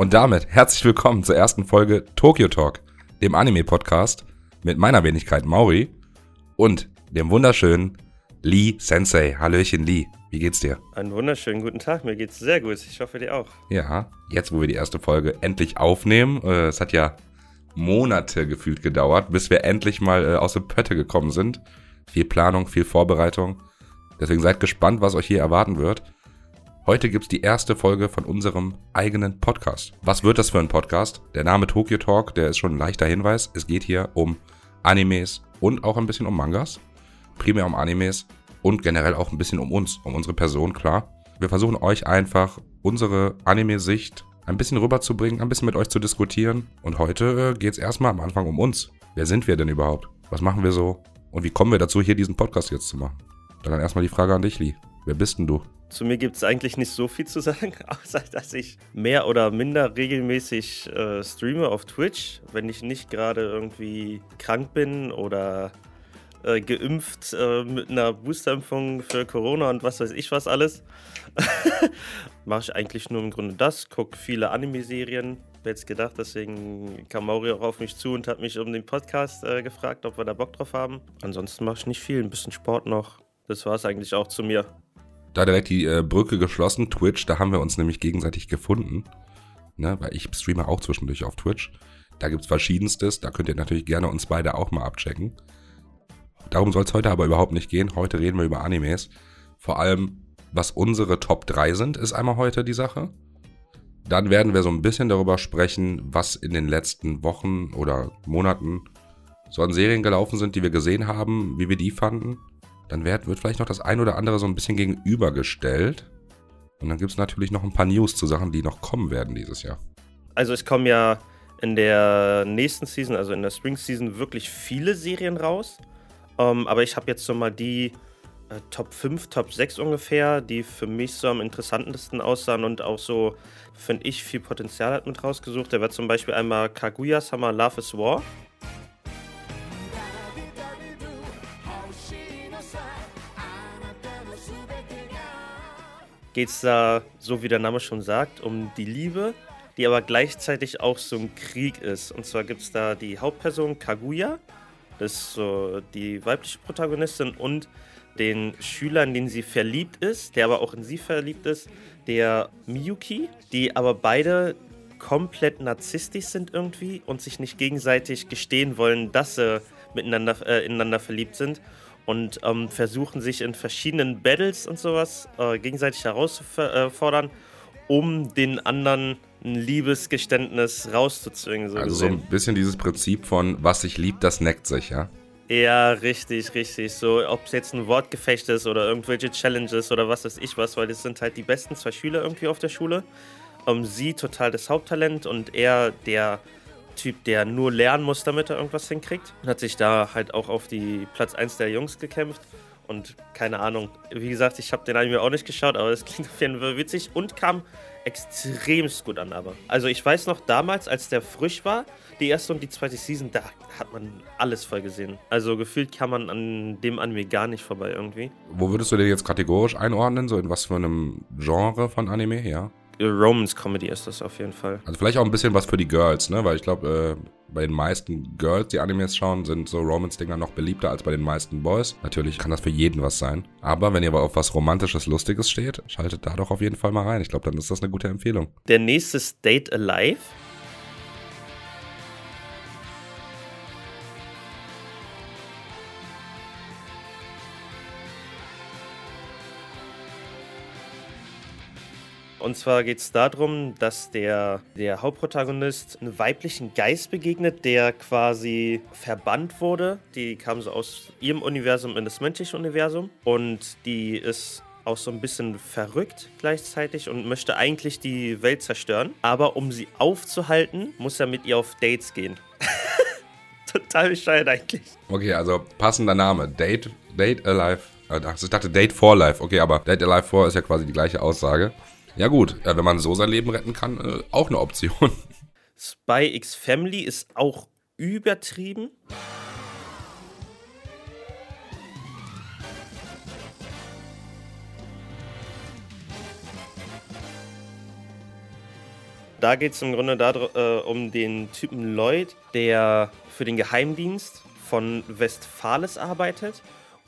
Und damit herzlich willkommen zur ersten Folge Tokyo Talk, dem Anime-Podcast mit meiner Wenigkeit Mauri und dem wunderschönen Lee Sensei. Hallöchen Lee, wie geht's dir? Einen wunderschönen guten Tag, mir geht's sehr gut. Ich hoffe dir auch. Ja, jetzt wo wir die erste Folge endlich aufnehmen, äh, es hat ja Monate gefühlt gedauert, bis wir endlich mal äh, aus dem Pötte gekommen sind. Viel Planung, viel Vorbereitung. Deswegen seid gespannt, was euch hier erwarten wird. Heute gibt's die erste Folge von unserem eigenen Podcast. Was wird das für ein Podcast? Der Name Tokyo Talk, der ist schon ein leichter Hinweis. Es geht hier um Animes und auch ein bisschen um Mangas. Primär um Animes und generell auch ein bisschen um uns, um unsere Person, klar. Wir versuchen euch einfach unsere Anime-Sicht ein bisschen rüberzubringen, ein bisschen mit euch zu diskutieren. Und heute äh, geht's erstmal am Anfang um uns. Wer sind wir denn überhaupt? Was machen wir so? Und wie kommen wir dazu, hier diesen Podcast jetzt zu machen? Dann erstmal die Frage an dich, Lee. Wer bist denn du? Zu mir gibt es eigentlich nicht so viel zu sagen, außer dass ich mehr oder minder regelmäßig äh, streame auf Twitch, wenn ich nicht gerade irgendwie krank bin oder äh, geimpft äh, mit einer Boosterimpfung für Corona und was weiß ich was alles. Mache ich eigentlich nur im Grunde das, gucke viele Anime-Serien. Jetzt gedacht, deswegen kam Mauri auch auf mich zu und hat mich um den Podcast äh, gefragt, ob wir da Bock drauf haben. Ansonsten mache ich nicht viel, ein bisschen Sport noch. Das war es eigentlich auch zu mir da direkt die äh, Brücke geschlossen. Twitch, da haben wir uns nämlich gegenseitig gefunden. Ne, weil ich streame auch zwischendurch auf Twitch. Da gibt's verschiedenstes. Da könnt ihr natürlich gerne uns beide auch mal abchecken. Darum soll es heute aber überhaupt nicht gehen. Heute reden wir über Animes. Vor allem, was unsere Top 3 sind, ist einmal heute die Sache. Dann werden wir so ein bisschen darüber sprechen, was in den letzten Wochen oder Monaten so an Serien gelaufen sind, die wir gesehen haben, wie wir die fanden dann wird, wird vielleicht noch das ein oder andere so ein bisschen gegenübergestellt. Und dann gibt es natürlich noch ein paar News zu Sachen, die noch kommen werden dieses Jahr. Also es kommen ja in der nächsten Season, also in der Spring Season, wirklich viele Serien raus. Ähm, aber ich habe jetzt so mal die äh, Top 5, Top 6 ungefähr, die für mich so am interessantesten aussahen und auch so, finde ich, viel Potenzial hat mit rausgesucht. Da wäre zum Beispiel einmal Kaguya Sama Love is War. geht es da, so wie der Name schon sagt, um die Liebe, die aber gleichzeitig auch so ein Krieg ist. Und zwar gibt es da die Hauptperson Kaguya, ist so die weibliche Protagonistin, und den Schüler, in den sie verliebt ist, der aber auch in sie verliebt ist, der Miyuki, die aber beide komplett narzisstisch sind irgendwie und sich nicht gegenseitig gestehen wollen, dass sie miteinander äh, ineinander verliebt sind und ähm, versuchen sich in verschiedenen Battles und sowas äh, gegenseitig herauszufordern, um den anderen ein Liebesgeständnis rauszuzwingen. So also gesehen. so ein bisschen dieses Prinzip von, was sich liebt, das neckt sich, ja? Ja, richtig, richtig. So, ob es jetzt ein Wortgefecht ist oder irgendwelche Challenges oder was weiß ich was, weil das sind halt die besten zwei Schüler irgendwie auf der Schule. Um, sie total das Haupttalent und er der Typ, der nur lernen muss, damit er irgendwas hinkriegt. Und hat sich da halt auch auf die Platz 1 der Jungs gekämpft. Und keine Ahnung, wie gesagt, ich habe den Anime auch nicht geschaut, aber es klingt auf jeden Fall witzig und kam extremst gut an. Aber also ich weiß noch damals, als der frisch war, die erste und die zweite Season, da hat man alles voll gesehen. Also gefühlt kann man an dem Anime gar nicht vorbei irgendwie. Wo würdest du den jetzt kategorisch einordnen? So in was für einem Genre von Anime, ja? Romance Comedy ist das auf jeden Fall. Also vielleicht auch ein bisschen was für die Girls, ne? Weil ich glaube, äh, bei den meisten Girls, die Animes schauen, sind so Romance-Dinger noch beliebter als bei den meisten Boys. Natürlich kann das für jeden was sein. Aber wenn ihr aber auf was Romantisches, Lustiges steht, schaltet da doch auf jeden Fall mal rein. Ich glaube, dann ist das eine gute Empfehlung. Der nächste State Alive Und zwar geht es darum, dass der, der Hauptprotagonist einem weiblichen Geist begegnet, der quasi verbannt wurde. Die kam so aus ihrem Universum in das menschliche Universum. Und die ist auch so ein bisschen verrückt gleichzeitig und möchte eigentlich die Welt zerstören. Aber um sie aufzuhalten, muss er mit ihr auf Dates gehen. Total bescheuert eigentlich. Okay, also passender Name. Date, Date Alive. Also ich dachte Date for Life. Okay, aber Date Alive for ist ja quasi die gleiche Aussage. Ja gut, wenn man so sein Leben retten kann, äh, auch eine Option. Spy X Family ist auch übertrieben. Da geht es im Grunde dar, äh, um den Typen Lloyd, der für den Geheimdienst von Westphales arbeitet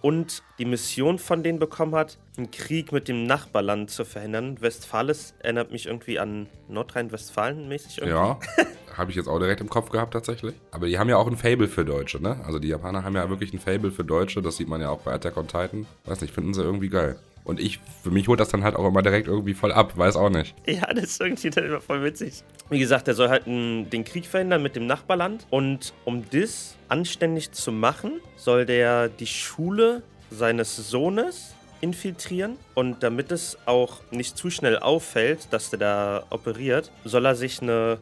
und die Mission von denen bekommen hat, einen Krieg mit dem Nachbarland zu verhindern. Westfales erinnert mich irgendwie an Nordrhein-Westfalen mäßig irgendwie. Ja, habe ich jetzt auch direkt im Kopf gehabt tatsächlich. Aber die haben ja auch ein Fable für Deutsche, ne? Also die Japaner haben ja wirklich ein Fable für Deutsche, das sieht man ja auch bei Attack on Titan. Weiß nicht, finden sie irgendwie geil. Und ich, für mich holt das dann halt auch immer direkt irgendwie voll ab, weiß auch nicht. Ja, das ist irgendwie dann immer voll witzig. Wie gesagt, er soll halt den Krieg verhindern mit dem Nachbarland. Und um das anständig zu machen, soll der die Schule seines Sohnes infiltrieren. Und damit es auch nicht zu schnell auffällt, dass der da operiert, soll er sich eine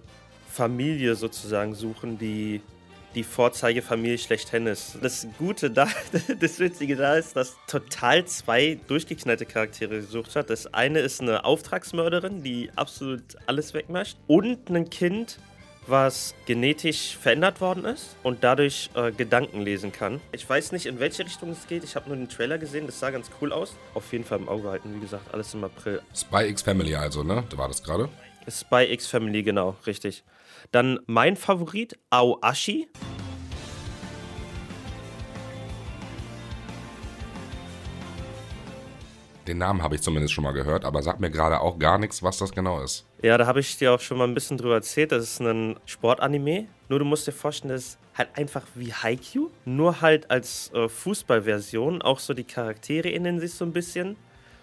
Familie sozusagen suchen, die die Vorzeigefamilie schlechthin ist. Das Gute da, das Witzige da ist, dass total zwei durchgeknallte Charaktere gesucht hat. Das eine ist eine Auftragsmörderin, die absolut alles wegmascht. Und ein Kind, was genetisch verändert worden ist und dadurch äh, Gedanken lesen kann. Ich weiß nicht, in welche Richtung es geht. Ich habe nur den Trailer gesehen. Das sah ganz cool aus. Auf jeden Fall im Auge halten. Wie gesagt, alles im April. Spy X Family also, ne? Da war das gerade. Spy X Family, genau, richtig. Dann mein Favorit, Aoashi. Den Namen habe ich zumindest schon mal gehört, aber sagt mir gerade auch gar nichts, was das genau ist. Ja, da habe ich dir auch schon mal ein bisschen drüber erzählt. Das ist ein Sportanime. Nur du musst dir vorstellen, das ist halt einfach wie Haikyuu. Nur halt als äh, Fußballversion. Auch so die Charaktere innen sich so ein bisschen.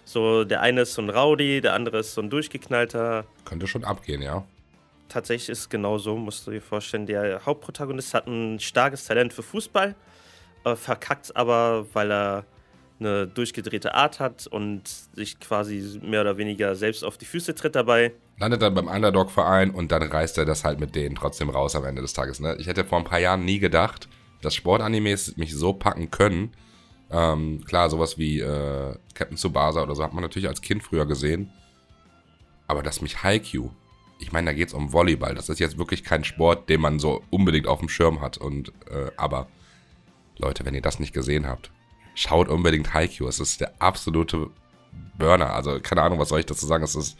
So, der eine ist so ein Rowdy, der andere ist so ein durchgeknallter. Könnte schon abgehen, ja tatsächlich ist es genau so, musst du dir vorstellen. Der Hauptprotagonist hat ein starkes Talent für Fußball, äh, verkackt aber, weil er eine durchgedrehte Art hat und sich quasi mehr oder weniger selbst auf die Füße tritt dabei. Landet dann beim Underdog-Verein und dann reißt er das halt mit denen trotzdem raus am Ende des Tages. Ne? Ich hätte vor ein paar Jahren nie gedacht, dass Sportanimes mich so packen können. Ähm, klar, sowas wie äh, Captain Tsubasa oder so hat man natürlich als Kind früher gesehen. Aber dass mich Haikyuu ich meine, da geht es um Volleyball. Das ist jetzt wirklich kein Sport, den man so unbedingt auf dem Schirm hat. Und äh, aber Leute, wenn ihr das nicht gesehen habt, schaut unbedingt Haikyuu. Es ist der absolute Burner. Also keine Ahnung, was soll ich dazu sagen. Es ist,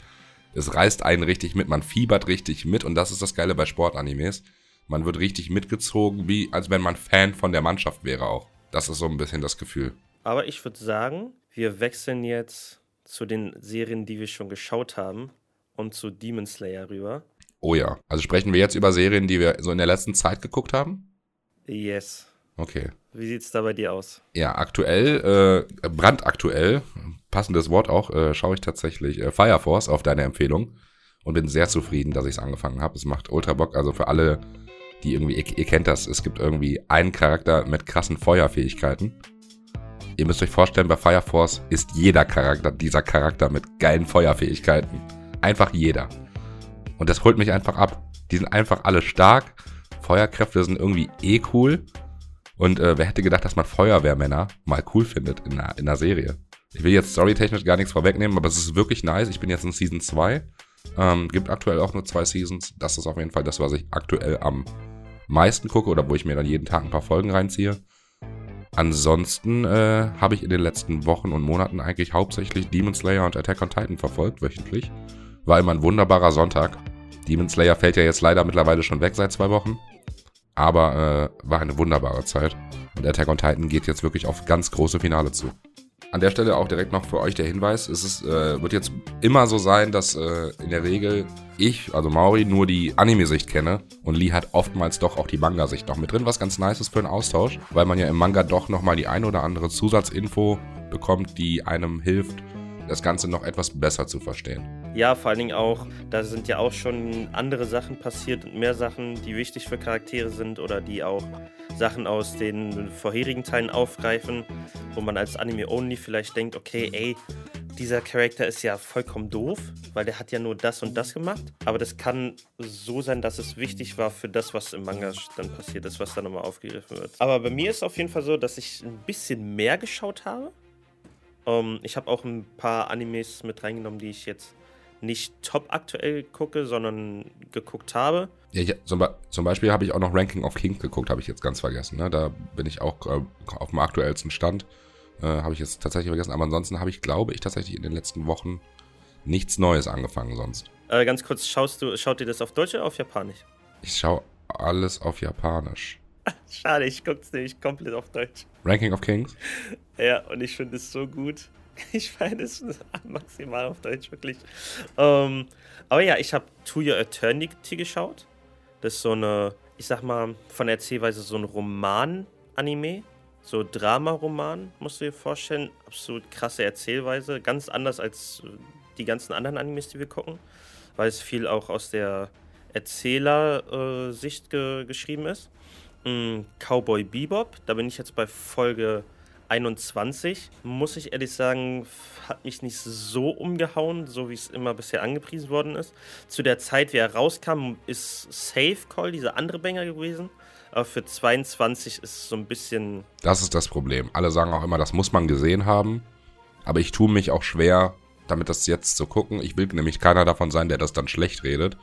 es reißt einen richtig mit. Man fiebert richtig mit. Und das ist das Geile bei Sportanimes. Man wird richtig mitgezogen, wie als wenn man Fan von der Mannschaft wäre auch. Das ist so ein bisschen das Gefühl. Aber ich würde sagen, wir wechseln jetzt zu den Serien, die wir schon geschaut haben und zu Demon Slayer rüber. Oh ja. Also sprechen wir jetzt über Serien, die wir so in der letzten Zeit geguckt haben? Yes. Okay. Wie sieht's da bei dir aus? Ja, aktuell, äh, brandaktuell, passendes Wort auch, äh, schaue ich tatsächlich äh, Fire Force auf deine Empfehlung und bin sehr zufrieden, dass ich es angefangen habe. Es macht ultra Bock, also für alle, die irgendwie, ihr, ihr kennt das, es gibt irgendwie einen Charakter mit krassen Feuerfähigkeiten. Ihr müsst euch vorstellen, bei Fire Force ist jeder Charakter dieser Charakter mit geilen Feuerfähigkeiten. Einfach jeder. Und das holt mich einfach ab. Die sind einfach alle stark. Feuerkräfte sind irgendwie eh cool. Und äh, wer hätte gedacht, dass man Feuerwehrmänner mal cool findet in einer, in einer Serie? Ich will jetzt storytechnisch gar nichts vorwegnehmen, aber es ist wirklich nice. Ich bin jetzt in Season 2. Ähm, gibt aktuell auch nur zwei Seasons. Das ist auf jeden Fall das, was ich aktuell am meisten gucke oder wo ich mir dann jeden Tag ein paar Folgen reinziehe. Ansonsten äh, habe ich in den letzten Wochen und Monaten eigentlich hauptsächlich Demon Slayer und Attack on Titan verfolgt, wöchentlich. War immer ein wunderbarer Sonntag. Demon Slayer fällt ja jetzt leider mittlerweile schon weg seit zwei Wochen. Aber äh, war eine wunderbare Zeit. Und Attack on Titan geht jetzt wirklich auf ganz große Finale zu. An der Stelle auch direkt noch für euch der Hinweis: Es ist, äh, wird jetzt immer so sein, dass äh, in der Regel ich, also Mauri, nur die Anime-Sicht kenne und Lee hat oftmals doch auch die Manga-Sicht noch mit drin, was ganz nice ist für einen Austausch, weil man ja im Manga doch nochmal die ein oder andere Zusatzinfo bekommt, die einem hilft, das Ganze noch etwas besser zu verstehen. Ja, vor allen Dingen auch, da sind ja auch schon andere Sachen passiert und mehr Sachen, die wichtig für Charaktere sind oder die auch Sachen aus den vorherigen Teilen aufgreifen, wo man als Anime-Only vielleicht denkt, okay, ey, dieser Charakter ist ja vollkommen doof, weil der hat ja nur das und das gemacht. Aber das kann so sein, dass es wichtig war für das, was im Manga dann passiert ist, was dann nochmal aufgegriffen wird. Aber bei mir ist es auf jeden Fall so, dass ich ein bisschen mehr geschaut habe. Um, ähm, ich habe auch ein paar Animes mit reingenommen, die ich jetzt nicht top aktuell gucke, sondern geguckt habe. Ja, ich, zum, zum, Beispiel habe ich auch noch Ranking of Kings geguckt, habe ich jetzt ganz vergessen. Ne? Da bin ich auch äh, auf dem aktuellsten Stand. Äh, habe ich jetzt tatsächlich vergessen. Aber ansonsten habe ich, glaube ich, tatsächlich in den letzten Wochen nichts Neues angefangen sonst. Äh, ganz kurz, schaust du, schaut dir das auf Deutsch oder auf Japanisch? Ich schaue alles auf Japanisch. Schade, ich gucke es nämlich komplett auf Deutsch. Ranking of Kings? Ja, und ich finde es so gut. Ich meine es maximal auf Deutsch, wirklich. Ähm, aber ja, ich habe To Your Eternity geschaut. Das ist so eine, ich sag mal, von der Erzählweise so ein Roman-Anime. So Drama-Roman, musst du dir vorstellen. Absolut krasse Erzählweise. Ganz anders als die ganzen anderen Animes, die wir gucken. Weil es viel auch aus der Erzählersicht ge geschrieben ist. Mhm, Cowboy Bebop, da bin ich jetzt bei Folge 21. Muss ich ehrlich sagen, hat mich nicht so umgehauen, so wie es immer bisher angepriesen worden ist. Zu der Zeit, wie er rauskam, ist Safe Call dieser andere Banger gewesen. Aber für 22 ist es so ein bisschen. Das ist das Problem. Alle sagen auch immer, das muss man gesehen haben. Aber ich tue mich auch schwer, damit das jetzt zu gucken. Ich will nämlich keiner davon sein, der das dann schlecht redet,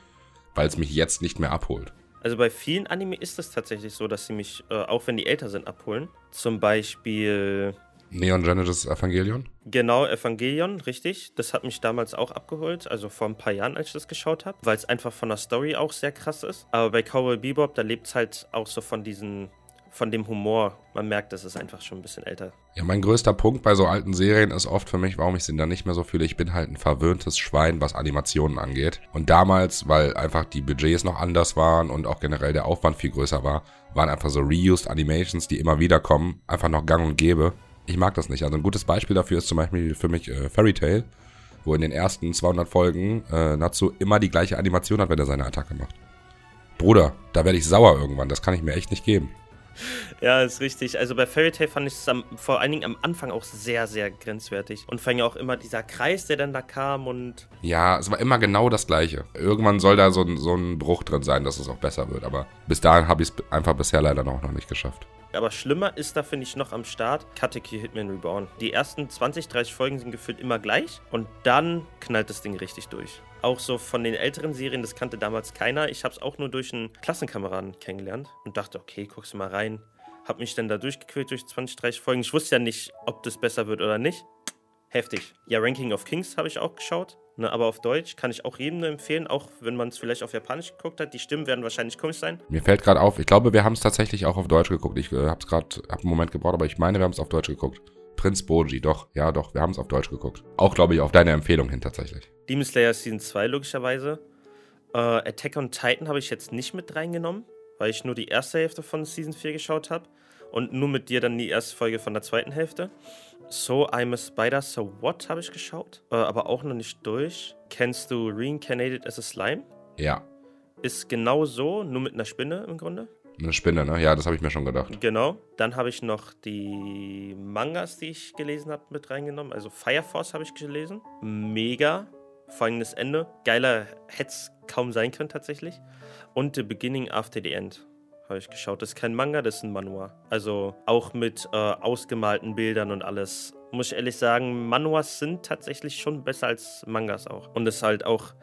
weil es mich jetzt nicht mehr abholt. Also bei vielen Anime ist es tatsächlich so, dass sie mich, äh, auch wenn die älter sind, abholen. Zum Beispiel. Neon Genesis Evangelion? Genau, Evangelion, richtig. Das hat mich damals auch abgeholt, also vor ein paar Jahren, als ich das geschaut habe, weil es einfach von der Story auch sehr krass ist. Aber bei Cowboy Bebop, da lebt es halt auch so von diesen von dem Humor. Man merkt, das ist einfach schon ein bisschen älter. Ja, mein größter Punkt bei so alten Serien ist oft für mich, warum ich sie dann nicht mehr so fühle. Ich bin halt ein verwöhntes Schwein, was Animationen angeht. Und damals, weil einfach die Budgets noch anders waren und auch generell der Aufwand viel größer war, waren einfach so reused Animations, die immer wieder kommen, einfach noch gang und gäbe. Ich mag das nicht. Also ein gutes Beispiel dafür ist zum Beispiel für mich äh, Fairy Tail, wo in den ersten 200 Folgen äh, Natsu immer die gleiche Animation hat, wenn er seine Attacke macht. Bruder, da werde ich sauer irgendwann. Das kann ich mir echt nicht geben. Ja, ist richtig. Also bei Fairy Tail fand ich es vor allen Dingen am Anfang auch sehr, sehr grenzwertig. Und fand ja auch immer dieser Kreis, der dann da kam und. Ja, es war immer genau das Gleiche. Irgendwann soll da so ein, so ein Bruch drin sein, dass es auch besser wird. Aber bis dahin habe ich es einfach bisher leider noch, noch nicht geschafft. Aber schlimmer ist da, finde ich, noch am Start Kateki Hitman Reborn. Die ersten 20, 30 Folgen sind gefühlt immer gleich und dann knallt das Ding richtig durch. Auch so von den älteren Serien, das kannte damals keiner. Ich habe es auch nur durch einen Klassenkameraden kennengelernt und dachte, okay, guckst du mal rein. Hab mich dann da durchgequält durch 20, 30 Folgen. Ich wusste ja nicht, ob das besser wird oder nicht. Heftig. Ja, Ranking of Kings habe ich auch geschaut. Ne, aber auf Deutsch kann ich auch jedem nur empfehlen, auch wenn man es vielleicht auf Japanisch geguckt hat. Die Stimmen werden wahrscheinlich komisch sein. Mir fällt gerade auf, ich glaube, wir haben es tatsächlich auch auf Deutsch geguckt. Ich äh, habe es gerade, habe einen Moment gebraucht, aber ich meine, wir haben es auf Deutsch geguckt. Prinz Boji, doch, ja, doch, wir haben es auf Deutsch geguckt. Auch, glaube ich, auf deine Empfehlung hin tatsächlich. Demon Slayer Season 2 logischerweise. Äh, Attack on Titan habe ich jetzt nicht mit reingenommen, weil ich nur die erste Hälfte von Season 4 geschaut habe und nur mit dir dann die erste Folge von der zweiten Hälfte. So, I'm a Spider, So What habe ich geschaut, äh, aber auch noch nicht durch. Kennst du Reincarnated as a Slime? Ja. Ist genau so, nur mit einer Spinne im Grunde. Eine Spinne, ne? Ja, das habe ich mir schon gedacht. Genau. Dann habe ich noch die Mangas, die ich gelesen habe, mit reingenommen. Also Fire Force habe ich gelesen. Mega. Folgendes Ende. Geiler hätte es kaum sein können tatsächlich. Und The Beginning After the End habe ich geschaut. Das ist kein Manga, das ist ein Manua. Also auch mit äh, ausgemalten Bildern und alles. Muss ich ehrlich sagen, Manuas sind tatsächlich schon besser als Mangas auch. Und es ist halt auch,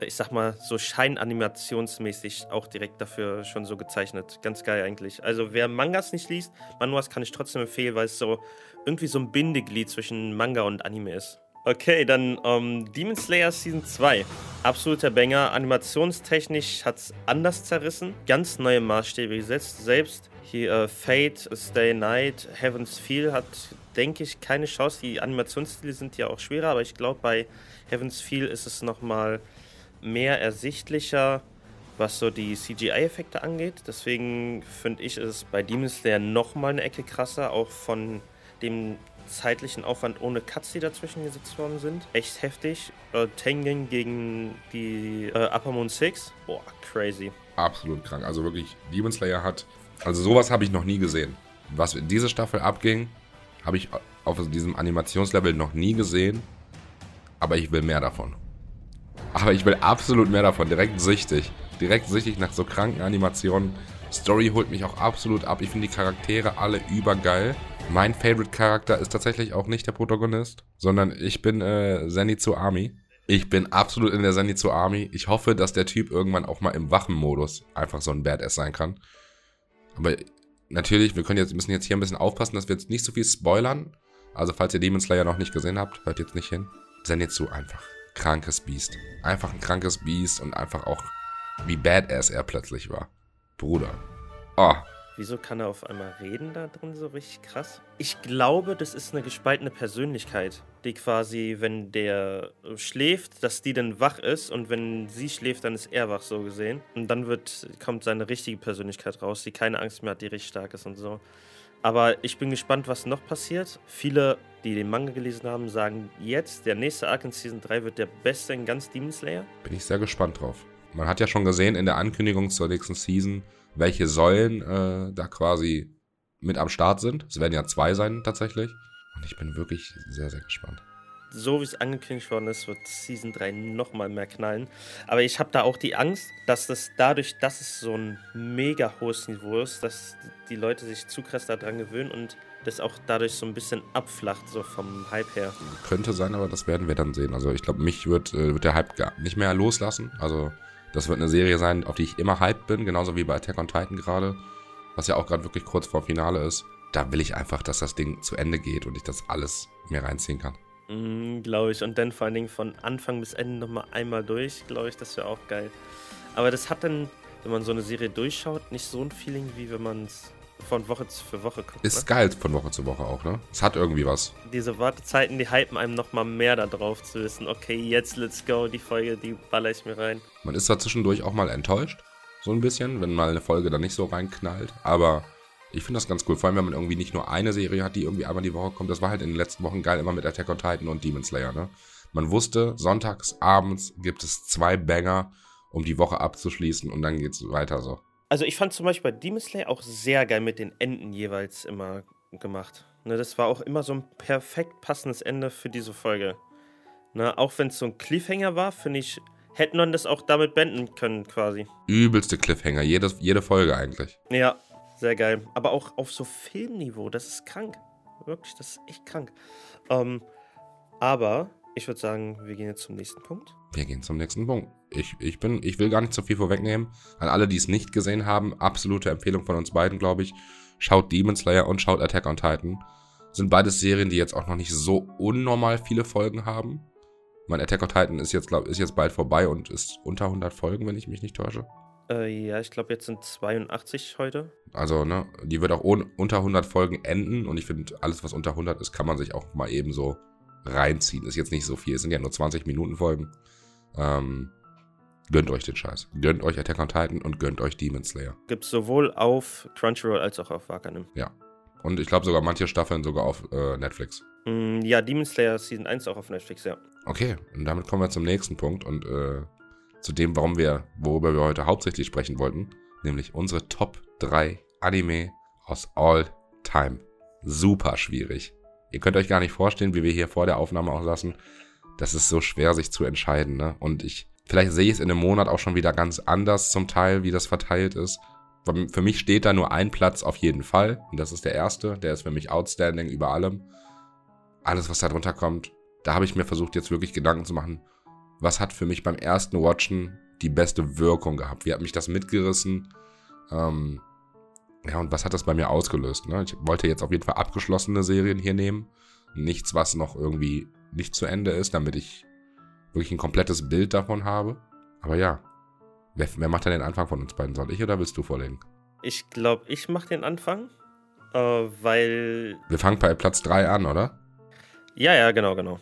ich sag mal, so scheinanimationsmäßig auch direkt dafür schon so gezeichnet. Ganz geil eigentlich. Also wer Mangas nicht liest, Manuas kann ich trotzdem empfehlen, weil es so irgendwie so ein Bindeglied zwischen Manga und Anime ist. Okay, dann ähm, Demon Slayer Season 2. Absoluter Banger. Animationstechnisch hat es anders zerrissen. Ganz neue Maßstäbe gesetzt. Selbst hier äh, Fate, Stay Night, Heaven's Feel hat, denke ich, keine Chance. Die Animationsstile sind ja auch schwerer, aber ich glaube, bei Heaven's Feel ist es nochmal mehr ersichtlicher, was so die CGI-Effekte angeht. Deswegen finde ich es bei Demon Slayer nochmal eine Ecke krasser, auch von dem zeitlichen Aufwand ohne Cuts, die dazwischen gesetzt worden sind. Echt heftig. Äh, Tengen gegen die äh, Upper Moon 6. Boah, crazy. Absolut krank. Also wirklich, Demon Slayer hat. Also sowas habe ich noch nie gesehen. Was in dieser Staffel abging, habe ich auf diesem Animationslevel noch nie gesehen. Aber ich will mehr davon. Aber ich will absolut mehr davon. Direkt süchtig. Direkt süchtig nach so kranken Animationen. Story holt mich auch absolut ab. Ich finde die Charaktere alle übergeil. Mein Favorite-Charakter ist tatsächlich auch nicht der Protagonist, sondern ich bin äh, Zenitsu Army. Ich bin absolut in der Zenitsu Army. Ich hoffe, dass der Typ irgendwann auch mal im Wachenmodus einfach so ein Badass sein kann. Aber natürlich, wir können jetzt, müssen jetzt hier ein bisschen aufpassen, dass wir jetzt nicht so viel spoilern. Also, falls ihr Demon Slayer noch nicht gesehen habt, hört jetzt nicht hin. Zenitsu einfach. Krankes Biest. Einfach ein krankes Biest und einfach auch, wie badass er plötzlich war. Bruder. Oh, Wieso kann er auf einmal reden da drin so richtig krass? Ich glaube, das ist eine gespaltene Persönlichkeit, die quasi, wenn der schläft, dass die dann wach ist und wenn sie schläft, dann ist er wach, so gesehen. Und dann wird, kommt seine richtige Persönlichkeit raus, die keine Angst mehr hat, die richtig stark ist und so. Aber ich bin gespannt, was noch passiert. Viele, die den Manga gelesen haben, sagen jetzt, der nächste Arc in Season 3 wird der beste in ganz Demon Slayer. Bin ich sehr gespannt drauf. Man hat ja schon gesehen in der Ankündigung zur nächsten Season, welche Säulen äh, da quasi mit am Start sind. Es werden ja zwei sein tatsächlich. Und ich bin wirklich sehr, sehr gespannt. So wie es angekündigt worden ist, wird Season 3 nochmal mehr knallen. Aber ich habe da auch die Angst, dass das dadurch, dass es so ein mega hohes Niveau ist, dass die Leute sich zu krass daran gewöhnen und das auch dadurch so ein bisschen abflacht, so vom Hype her. Könnte sein, aber das werden wir dann sehen. Also ich glaube, mich wird, äh, wird der Hype gar nicht mehr loslassen. Also das wird eine Serie sein, auf die ich immer hyped bin, genauso wie bei Attack on Titan gerade, was ja auch gerade wirklich kurz vor Finale ist. Da will ich einfach, dass das Ding zu Ende geht und ich das alles mir reinziehen kann. Mm, glaube ich. Und dann vor allen Dingen von Anfang bis Ende nochmal einmal durch, glaube ich, das wäre auch geil. Aber das hat dann, wenn man so eine Serie durchschaut, nicht so ein Feeling, wie wenn man es von Woche für Woche guckt. Ist ne? geil von Woche zu Woche auch, ne? Es hat irgendwie was. Diese Wartezeiten, die hypen einem nochmal mehr da drauf zu wissen, okay, jetzt let's go, die Folge, die baller ich mir rein. Man ist da zwischendurch auch mal enttäuscht, so ein bisschen, wenn mal eine Folge dann nicht so reinknallt. Aber ich finde das ganz cool, vor allem wenn man irgendwie nicht nur eine Serie hat, die irgendwie einmal die Woche kommt. Das war halt in den letzten Wochen geil, immer mit Attack on Titan und Demon Slayer, ne? Man wusste, sonntags abends gibt es zwei Banger, um die Woche abzuschließen und dann geht's weiter so. Also ich fand zum Beispiel bei Demon Slayer auch sehr geil mit den Enden jeweils immer gemacht. Ne, das war auch immer so ein perfekt passendes Ende für diese Folge. Ne, auch wenn es so ein Cliffhanger war, finde ich, hätte man das auch damit beenden können quasi. Übelste Cliffhanger, jede, jede Folge eigentlich. Ja, sehr geil. Aber auch auf so Filmniveau, das ist krank. Wirklich, das ist echt krank. Ähm, aber ich würde sagen, wir gehen jetzt zum nächsten Punkt. Wir gehen zum nächsten Punkt. Ich, ich, bin, ich will gar nicht so viel vorwegnehmen. An alle, die es nicht gesehen haben, absolute Empfehlung von uns beiden, glaube ich. Schaut Demon Slayer und schaut Attack on Titan. Sind beides Serien, die jetzt auch noch nicht so unnormal viele Folgen haben. Mein Attack on Titan ist jetzt, glaub, ist jetzt bald vorbei und ist unter 100 Folgen, wenn ich mich nicht täusche. Äh, ja, ich glaube, jetzt sind 82 heute. Also, ne, die wird auch un unter 100 Folgen enden und ich finde, alles, was unter 100 ist, kann man sich auch mal eben so reinziehen. Ist jetzt nicht so viel, es sind ja nur 20 Minuten Folgen. Ähm, gönnt euch den Scheiß. Gönnt euch Attack on Titan und gönnt euch Demon Slayer. Gibt es sowohl auf Crunchyroll als auch auf Wakanim. Ja. Und ich glaube sogar manche Staffeln sogar auf äh, Netflix. Mm, ja, Demon Slayer Season 1 auch auf Netflix, ja. Okay, und damit kommen wir zum nächsten Punkt und äh, zu dem, warum wir, worüber wir heute hauptsächlich sprechen wollten, nämlich unsere Top 3 Anime aus All Time. Super schwierig. Ihr könnt euch gar nicht vorstellen, wie wir hier vor der Aufnahme auch lassen. Das ist so schwer, sich zu entscheiden, ne? Und ich, vielleicht sehe ich es in einem Monat auch schon wieder ganz anders zum Teil, wie das verteilt ist. Für mich steht da nur ein Platz auf jeden Fall. Und das ist der erste. Der ist für mich outstanding über allem. Alles, was da drunter kommt, da habe ich mir versucht, jetzt wirklich Gedanken zu machen. Was hat für mich beim ersten Watchen die beste Wirkung gehabt? Wie hat mich das mitgerissen? Ähm, ja, und was hat das bei mir ausgelöst? Ne? Ich wollte jetzt auf jeden Fall abgeschlossene Serien hier nehmen. Nichts, was noch irgendwie nicht zu Ende ist, damit ich wirklich ein komplettes Bild davon habe. Aber ja, wer, wer macht denn den Anfang von uns beiden? Soll ich oder willst du vorlegen? Ich glaube, ich mache den Anfang, äh, weil... Wir fangen bei Platz 3 an, oder? Ja, ja, genau, genau.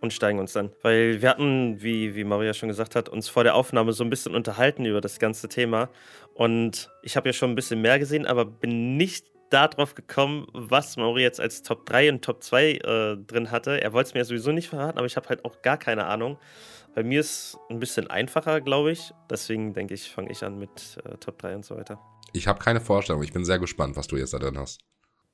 Und steigen uns dann. Weil wir hatten, wie, wie Maria schon gesagt hat, uns vor der Aufnahme so ein bisschen unterhalten über das ganze Thema. Und ich habe ja schon ein bisschen mehr gesehen, aber bin nicht darauf gekommen, was Mauri jetzt als Top 3 und Top 2 äh, drin hatte. Er wollte es mir sowieso nicht verraten, aber ich habe halt auch gar keine Ahnung. Bei mir ist es ein bisschen einfacher, glaube ich. Deswegen denke ich, fange ich an mit äh, Top 3 und so weiter. Ich habe keine Vorstellung. Ich bin sehr gespannt, was du jetzt da drin hast.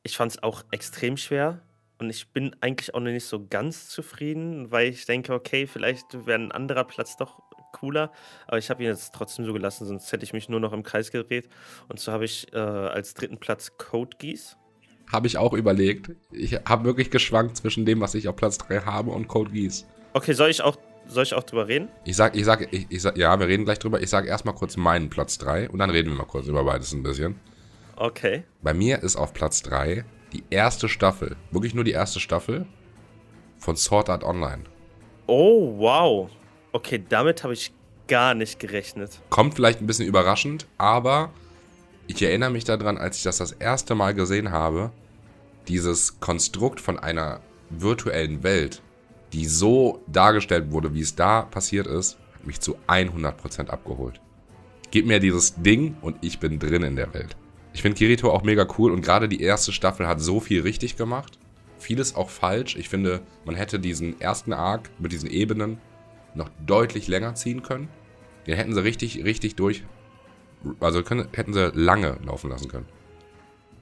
Ich fand es auch extrem schwer. Und ich bin eigentlich auch noch nicht so ganz zufrieden, weil ich denke, okay, vielleicht wäre ein anderer Platz doch cooler. Aber ich habe ihn jetzt trotzdem so gelassen, sonst hätte ich mich nur noch im Kreis gedreht. Und so habe ich äh, als dritten Platz Code Geass. Habe ich auch überlegt. Ich habe wirklich geschwankt zwischen dem, was ich auf Platz 3 habe und Code Geass. Okay, soll ich auch soll ich auch drüber reden? Ich sag, ich sag, ich, ich sag, ja, wir reden gleich drüber. Ich sag erstmal kurz meinen Platz 3 und dann reden wir mal kurz über beides ein bisschen. Okay. Bei mir ist auf Platz 3 die erste Staffel, wirklich nur die erste Staffel von Sword Art Online. Oh, wow. Okay, damit habe ich gar nicht gerechnet. Kommt vielleicht ein bisschen überraschend, aber ich erinnere mich daran, als ich das das erste Mal gesehen habe, dieses Konstrukt von einer virtuellen Welt, die so dargestellt wurde, wie es da passiert ist, hat mich zu 100% abgeholt. Gib mir dieses Ding und ich bin drin in der Welt. Ich finde Kirito auch mega cool und gerade die erste Staffel hat so viel richtig gemacht. Vieles auch falsch. Ich finde, man hätte diesen ersten Arc mit diesen Ebenen noch deutlich länger ziehen können. Den hätten sie richtig, richtig durch. Also können, hätten sie lange laufen lassen können.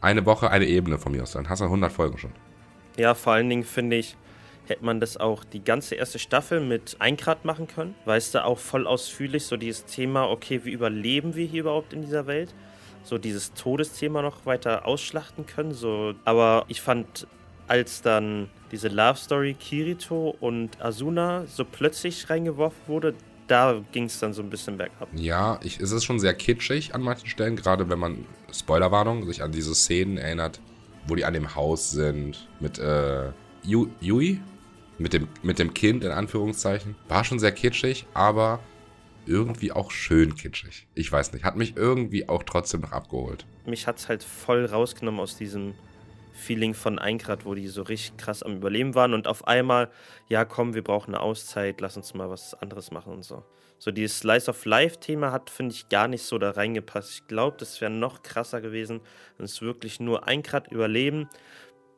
Eine Woche, eine Ebene von mir aus. Dann hast du 100 Folgen schon. Ja, vor allen Dingen finde ich, hätte man das auch die ganze erste Staffel mit Eingrad machen können. Weißt du, auch voll ausführlich so dieses Thema, okay, wie überleben wir hier überhaupt in dieser Welt? So dieses Todesthema noch weiter ausschlachten können. So. Aber ich fand, als dann diese Love Story Kirito und Asuna so plötzlich reingeworfen wurde, da ging es dann so ein bisschen bergab. Ja, ich, es ist schon sehr kitschig an manchen Stellen, gerade wenn man, Spoilerwarnung, sich an diese Szenen erinnert, wo die an dem Haus sind, mit äh, Yu, Yui, mit dem, mit dem Kind in Anführungszeichen. War schon sehr kitschig, aber irgendwie auch schön kitschig. Ich weiß nicht, hat mich irgendwie auch trotzdem noch abgeholt. Mich hat es halt voll rausgenommen aus diesem Feeling von Eingrad, wo die so richtig krass am Überleben waren und auf einmal, ja komm, wir brauchen eine Auszeit, lass uns mal was anderes machen und so. So dieses Slice of Life-Thema hat, finde ich, gar nicht so da reingepasst. Ich glaube, das wäre noch krasser gewesen, wenn es wirklich nur Eingrad überleben.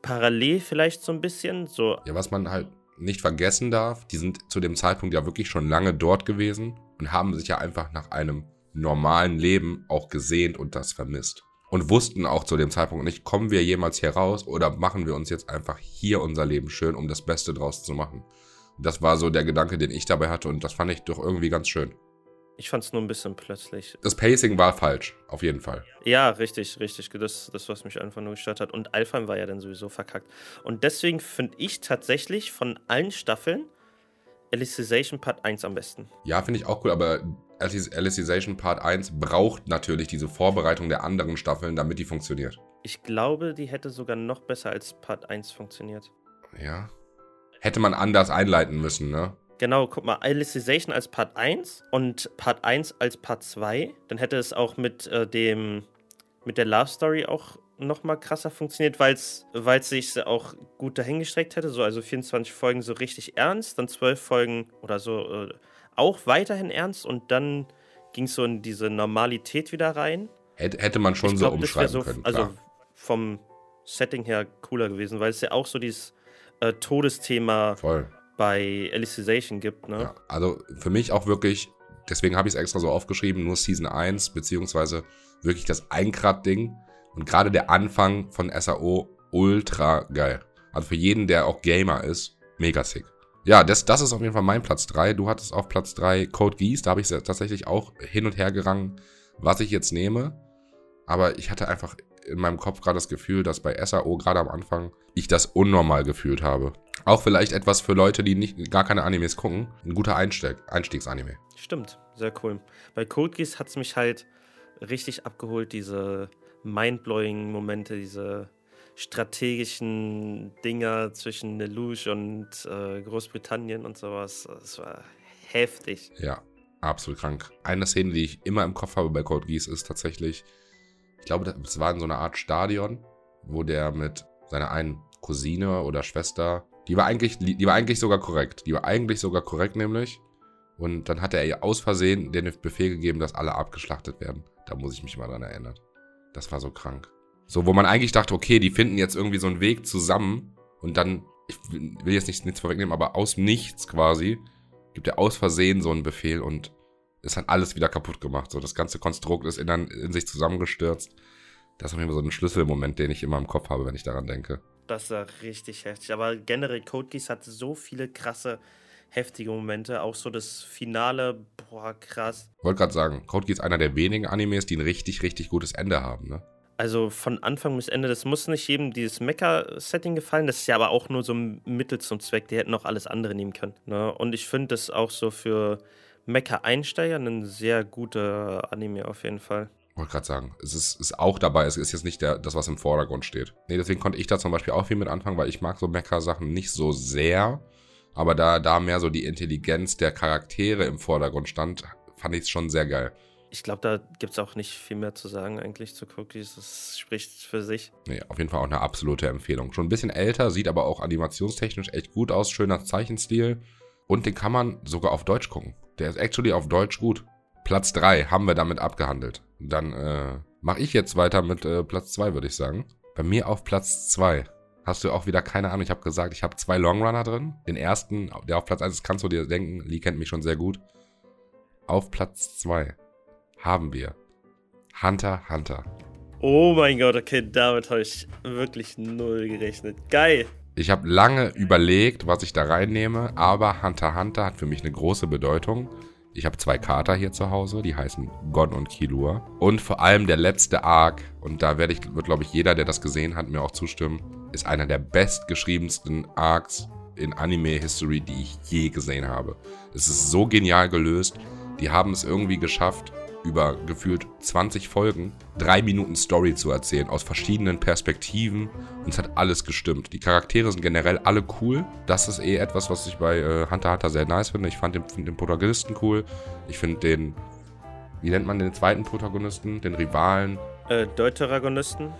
Parallel vielleicht so ein bisschen. So. Ja, was man halt nicht vergessen darf, die sind zu dem Zeitpunkt ja wirklich schon lange dort gewesen und haben sich ja einfach nach einem normalen Leben auch gesehnt und das vermisst und wussten auch zu dem Zeitpunkt nicht, kommen wir jemals hier raus oder machen wir uns jetzt einfach hier unser Leben schön, um das Beste draus zu machen. Das war so der Gedanke, den ich dabei hatte und das fand ich doch irgendwie ganz schön. Ich fand es nur ein bisschen plötzlich. Das Pacing war falsch, auf jeden Fall. Ja, richtig, richtig. Das, das was mich einfach nur gestört hat. Und Alpheim war ja dann sowieso verkackt. Und deswegen finde ich tatsächlich von allen Staffeln Alicization Part 1 am besten. Ja, finde ich auch cool, aber Alicization Part 1 braucht natürlich diese Vorbereitung der anderen Staffeln, damit die funktioniert. Ich glaube, die hätte sogar noch besser als Part 1 funktioniert. Ja. Hätte man anders einleiten müssen, ne? Genau, guck mal, Alicization als Part 1 und Part 1 als Part 2. Dann hätte es auch mit äh, dem mit der Love Story auch noch mal krasser funktioniert, weil es sich auch gut dahingestreckt hätte. So, also 24 Folgen so richtig ernst, dann 12 Folgen oder so äh, auch weiterhin ernst und dann ging es so in diese Normalität wieder rein. Hätte man schon glaub, so umschreiben so, können. Also klar. vom Setting her cooler gewesen, weil es ja auch so dieses äh, Todesthema Voll. bei Alicization gibt. Ne? Ja, also für mich auch wirklich, deswegen habe ich es extra so aufgeschrieben, nur Season 1, beziehungsweise wirklich das Eingrad-Ding und gerade der Anfang von SAO ultra geil. Also für jeden, der auch Gamer ist, mega sick. Ja, das, das ist auf jeden Fall mein Platz 3. Du hattest auf Platz 3 Code Geass. Da habe ich tatsächlich auch hin und her gerangen, was ich jetzt nehme. Aber ich hatte einfach in meinem Kopf gerade das Gefühl, dass bei SAO gerade am Anfang ich das unnormal gefühlt habe. Auch vielleicht etwas für Leute, die nicht, gar keine Animes gucken. Ein guter Einstieg, Einstiegsanime. Stimmt, sehr cool. Bei Code Geass hat es mich halt richtig abgeholt, diese mindblowing Momente, diese strategischen Dinger zwischen Lelouch und äh, Großbritannien und sowas. Das war heftig. Ja, absolut krank. Eine Szene, die ich immer im Kopf habe bei Code Geass, ist tatsächlich, ich glaube, das war in so einer Art Stadion, wo der mit seiner einen Cousine oder Schwester, die war eigentlich, die war eigentlich sogar korrekt. Die war eigentlich sogar korrekt, nämlich. Und dann hat er ihr aus Versehen den Befehl gegeben, dass alle abgeschlachtet werden. Da muss ich mich mal dran erinnern. Das war so krank. So, wo man eigentlich dachte, okay, die finden jetzt irgendwie so einen Weg zusammen und dann, ich will jetzt nichts, nichts vorwegnehmen, aber aus nichts quasi gibt er aus Versehen so einen Befehl und es hat alles wieder kaputt gemacht. So, das ganze Konstrukt ist in, in sich zusammengestürzt. Das ist auf jeden Fall so ein Schlüsselmoment, den ich immer im Kopf habe, wenn ich daran denke. Das war richtig heftig. Aber generell, Code Geass hat so viele krasse, heftige Momente. Auch so das Finale, boah, krass. Wollte gerade sagen, Code Geass ist einer der wenigen Animes, die ein richtig, richtig gutes Ende haben, ne? Also von Anfang bis Ende, das muss nicht jedem dieses Mecha-Setting gefallen, das ist ja aber auch nur so ein Mittel zum Zweck, die hätten auch alles andere nehmen können. Ne? Und ich finde das auch so für Mecha-Einsteiger ein sehr guter Anime auf jeden Fall. Wollte gerade sagen, es ist, ist auch dabei, es ist jetzt nicht der, das, was im Vordergrund steht. Nee, deswegen konnte ich da zum Beispiel auch viel mit anfangen, weil ich mag so Mecha-Sachen nicht so sehr. Aber da, da mehr so die Intelligenz der Charaktere im Vordergrund stand, fand ich es schon sehr geil. Ich glaube, da gibt es auch nicht viel mehr zu sagen eigentlich zu Cookies. Das spricht für sich. Nee, auf jeden Fall auch eine absolute Empfehlung. Schon ein bisschen älter, sieht aber auch animationstechnisch echt gut aus, schöner Zeichenstil. Und den kann man sogar auf Deutsch gucken. Der ist actually auf Deutsch gut. Platz 3 haben wir damit abgehandelt. Dann äh, mache ich jetzt weiter mit äh, Platz 2, würde ich sagen. Bei mir auf Platz 2 hast du auch wieder keine Ahnung. Ich habe gesagt, ich habe zwei Longrunner drin. Den ersten, der auf Platz 1 ist, kannst du dir denken. Lee kennt mich schon sehr gut. Auf Platz 2 haben wir Hunter Hunter. Oh mein Gott, okay, damit habe ich wirklich null gerechnet. Geil. Ich habe lange überlegt, was ich da reinnehme, aber Hunter Hunter hat für mich eine große Bedeutung. Ich habe zwei Kater hier zu Hause, die heißen Gon und Kilua. Und vor allem der letzte Arc, und da werde ich, wird glaube ich jeder, der das gesehen hat, mir auch zustimmen, ist einer der bestgeschriebensten Arcs in Anime-History, die ich je gesehen habe. Es ist so genial gelöst. Die haben es irgendwie geschafft, über gefühlt 20 Folgen drei Minuten Story zu erzählen, aus verschiedenen Perspektiven. Und es hat alles gestimmt. Die Charaktere sind generell alle cool. Das ist eh etwas, was ich bei äh, Hunter Hunter sehr nice finde. Ich fand den, den Protagonisten cool. Ich finde den, wie nennt man den zweiten Protagonisten? Den Rivalen? Äh, Deuteragonisten.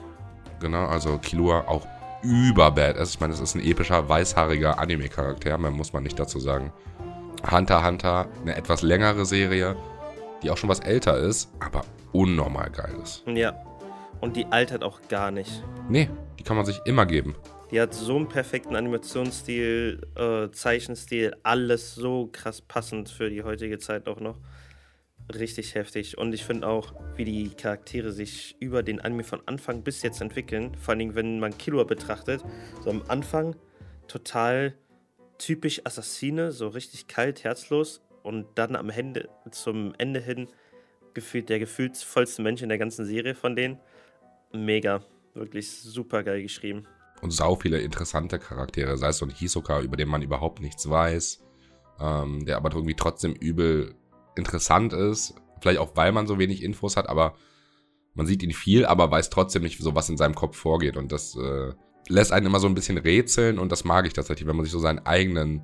Genau, also Killua auch überbad. Also ich meine, es ist ein epischer, weißhaariger Anime-Charakter, mehr muss man nicht dazu sagen. Hunter Hunter, eine etwas längere Serie, die auch schon was älter ist, aber unnormal geil ist. Ja. Und die altert auch gar nicht. Nee, die kann man sich immer geben. Die hat so einen perfekten Animationsstil, äh, Zeichenstil, alles so krass passend für die heutige Zeit auch noch. Richtig heftig. Und ich finde auch, wie die Charaktere sich über den Anime von Anfang bis jetzt entwickeln. Vor allem, wenn man Killua betrachtet. So am Anfang total typisch Assassine, so richtig kalt, herzlos und dann am Ende, zum Ende hin gefühlt der gefühlsvollste Mensch in der ganzen Serie von denen. Mega. Wirklich super geil geschrieben. Und sau viele interessante Charaktere, sei es so ein Hisoka, über den man überhaupt nichts weiß, ähm, der aber irgendwie trotzdem übel interessant ist. Vielleicht auch, weil man so wenig Infos hat, aber man sieht ihn viel, aber weiß trotzdem nicht, so was in seinem Kopf vorgeht. Und das äh, lässt einen immer so ein bisschen rätseln und das mag ich tatsächlich, wenn man sich so seinen eigenen,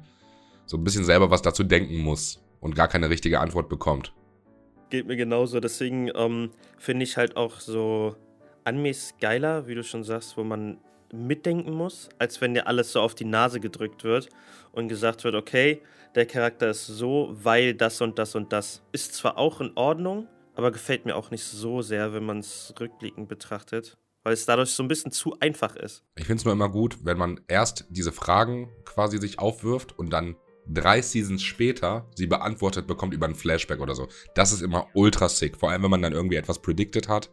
so ein bisschen selber was dazu denken muss und gar keine richtige Antwort bekommt. Geht mir genauso. Deswegen ähm, finde ich halt auch so Animes geiler, wie du schon sagst, wo man mitdenken muss, als wenn dir alles so auf die Nase gedrückt wird und gesagt wird, okay, der Charakter ist so, weil das und das und das. Ist zwar auch in Ordnung, aber gefällt mir auch nicht so sehr, wenn man es rückblickend betrachtet, weil es dadurch so ein bisschen zu einfach ist. Ich finde es nur immer gut, wenn man erst diese Fragen quasi sich aufwirft und dann drei Seasons später sie beantwortet bekommt über ein Flashback oder so. Das ist immer ultra sick. Vor allem, wenn man dann irgendwie etwas predicted hat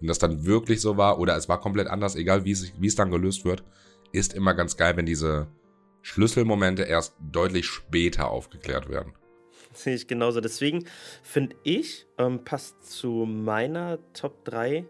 und das dann wirklich so war oder es war komplett anders, egal wie es, wie es dann gelöst wird, ist immer ganz geil, wenn diese Schlüsselmomente erst deutlich später aufgeklärt werden. Sehe ich genauso. Deswegen finde ich, ähm, passt zu meiner Top 3,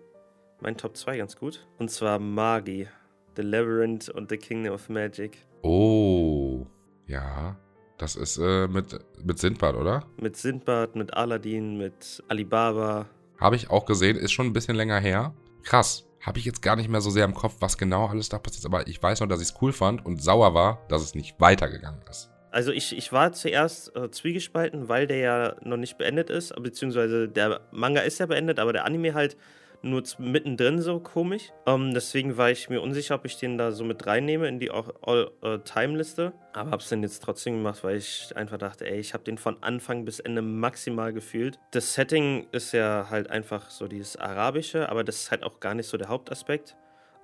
mein Top 2 ganz gut. Und zwar Magi, The Labyrinth und The Kingdom of Magic. Oh, ja. Das ist äh, mit, mit Sindbad, oder? Mit Sindbad, mit Aladdin, mit Alibaba. Habe ich auch gesehen, ist schon ein bisschen länger her. Krass. Habe ich jetzt gar nicht mehr so sehr im Kopf, was genau alles da passiert ist, aber ich weiß noch, dass ich es cool fand und sauer war, dass es nicht weitergegangen ist. Also ich, ich war zuerst äh, zwiegespalten, weil der ja noch nicht beendet ist, beziehungsweise der Manga ist ja beendet, aber der Anime halt nur mittendrin so komisch. Ähm, deswegen war ich mir unsicher, ob ich den da so mit reinnehme in die All-Time-Liste. Äh, aber hab's dann jetzt trotzdem gemacht, weil ich einfach dachte, ey, ich habe den von Anfang bis Ende maximal gefühlt. Das Setting ist ja halt einfach so dieses Arabische, aber das ist halt auch gar nicht so der Hauptaspekt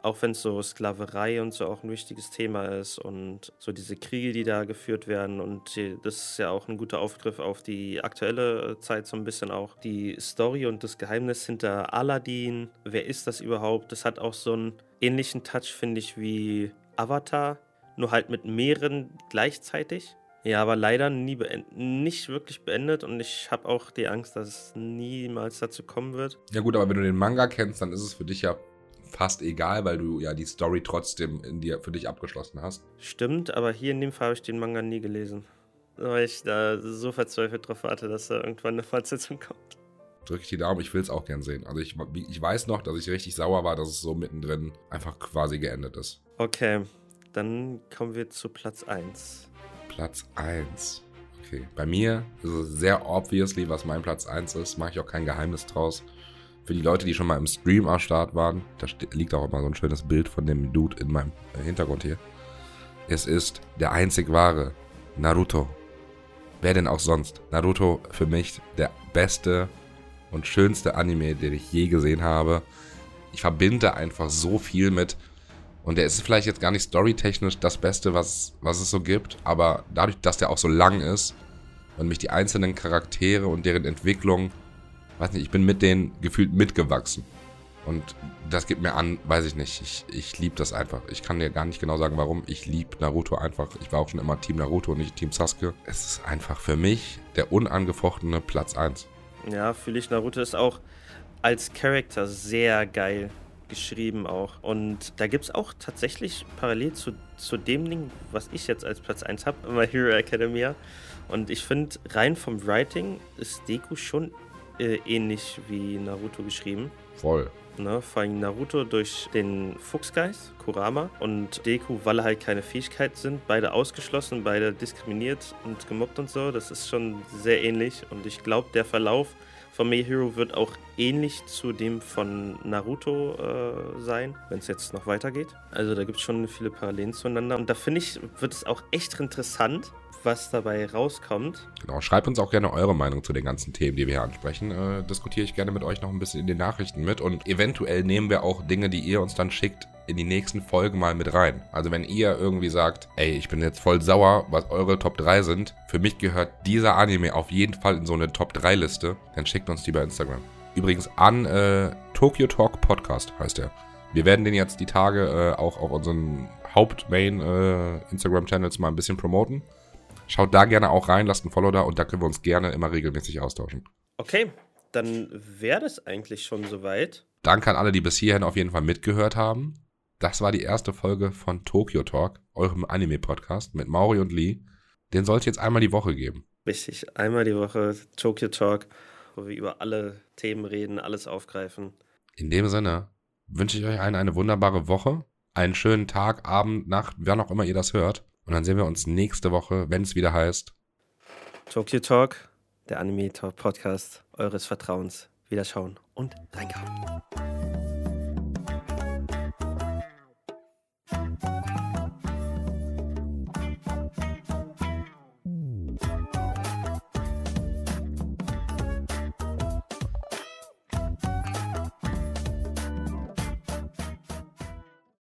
auch wenn so Sklaverei und so auch ein wichtiges Thema ist und so diese Kriege, die da geführt werden und das ist ja auch ein guter Aufgriff auf die aktuelle Zeit so ein bisschen auch. Die Story und das Geheimnis hinter Aladdin, wer ist das überhaupt? Das hat auch so einen ähnlichen Touch, finde ich, wie Avatar, nur halt mit mehreren gleichzeitig. Ja, aber leider nie nicht wirklich beendet und ich habe auch die Angst, dass es niemals dazu kommen wird. Ja gut, aber wenn du den Manga kennst, dann ist es für dich ja fast egal, weil du ja die Story trotzdem in dir für dich abgeschlossen hast. Stimmt, aber hier in dem Fall habe ich den Manga nie gelesen. Weil ich da so verzweifelt drauf warte, dass da irgendwann eine Fortsetzung kommt. Drücke ich die Daumen, ich will es auch gern sehen. Also ich, ich weiß noch, dass ich richtig sauer war, dass es so mittendrin einfach quasi geendet ist. Okay, dann kommen wir zu Platz 1. Platz 1. Okay, bei mir ist es sehr obviously, was mein Platz 1 ist. Mache ich auch kein Geheimnis draus. Für die Leute, die schon mal im Stream am Start waren, da liegt auch immer so ein schönes Bild von dem Dude in meinem äh, Hintergrund hier. Es ist der einzig wahre Naruto. Wer denn auch sonst? Naruto für mich der beste und schönste Anime, den ich je gesehen habe. Ich verbinde einfach so viel mit. Und der ist vielleicht jetzt gar nicht storytechnisch das Beste, was, was es so gibt, aber dadurch, dass der auch so lang ist und mich die einzelnen Charaktere und deren Entwicklung, weiß nicht, ich bin mit denen gefühlt mitgewachsen. Und das gibt mir an, weiß ich nicht, ich, ich liebe das einfach. Ich kann dir gar nicht genau sagen, warum. Ich liebe Naruto einfach. Ich war auch schon immer Team Naruto und nicht Team Sasuke. Es ist einfach für mich der unangefochtene Platz 1. Ja, fühle ich. Naruto ist auch als Charakter sehr geil geschrieben auch. Und da gibt es auch tatsächlich parallel zu, zu dem Ding, was ich jetzt als Platz 1 habe, My Hero Academia. Und ich finde, rein vom Writing ist Deku schon äh, ähnlich wie Naruto geschrieben. Voll. Ne, vor allem Naruto durch den Fuchsgeist, Kurama, und Deku, weil er halt keine Fähigkeit sind. Beide ausgeschlossen, beide diskriminiert und gemobbt und so. Das ist schon sehr ähnlich. Und ich glaube, der Verlauf von My Hero wird auch ähnlich zu dem von Naruto äh, sein, wenn es jetzt noch weitergeht. Also da gibt es schon viele Parallelen zueinander. Und da finde ich, wird es auch echt interessant, was dabei rauskommt. Genau, schreibt uns auch gerne eure Meinung zu den ganzen Themen, die wir hier ansprechen. Äh, diskutiere ich gerne mit euch noch ein bisschen in den Nachrichten mit und eventuell nehmen wir auch Dinge, die ihr uns dann schickt, in die nächsten Folgen mal mit rein. Also wenn ihr irgendwie sagt, ey, ich bin jetzt voll sauer, was eure Top 3 sind, für mich gehört dieser Anime auf jeden Fall in so eine Top 3 Liste, dann schickt uns die bei Instagram. Übrigens an äh, Tokyo Talk Podcast heißt er. Wir werden den jetzt die Tage äh, auch auf unseren Hauptmain äh, mal ein bisschen promoten. Schaut da gerne auch rein, lasst ein Follow da und da können wir uns gerne immer regelmäßig austauschen. Okay, dann wäre das eigentlich schon soweit. Danke an alle, die bis hierhin auf jeden Fall mitgehört haben. Das war die erste Folge von Tokyo Talk, eurem Anime-Podcast mit Mauri und Lee. Den soll es jetzt einmal die Woche geben. Richtig, einmal die Woche Tokyo Talk, wo wir über alle Themen reden, alles aufgreifen. In dem Sinne wünsche ich euch allen eine wunderbare Woche, einen schönen Tag, Abend, Nacht, wann auch immer ihr das hört. Und dann sehen wir uns nächste Woche, wenn es wieder heißt Tokyo Talk, der Anime Talk Podcast eures Vertrauens. Wieder schauen und reinkauen.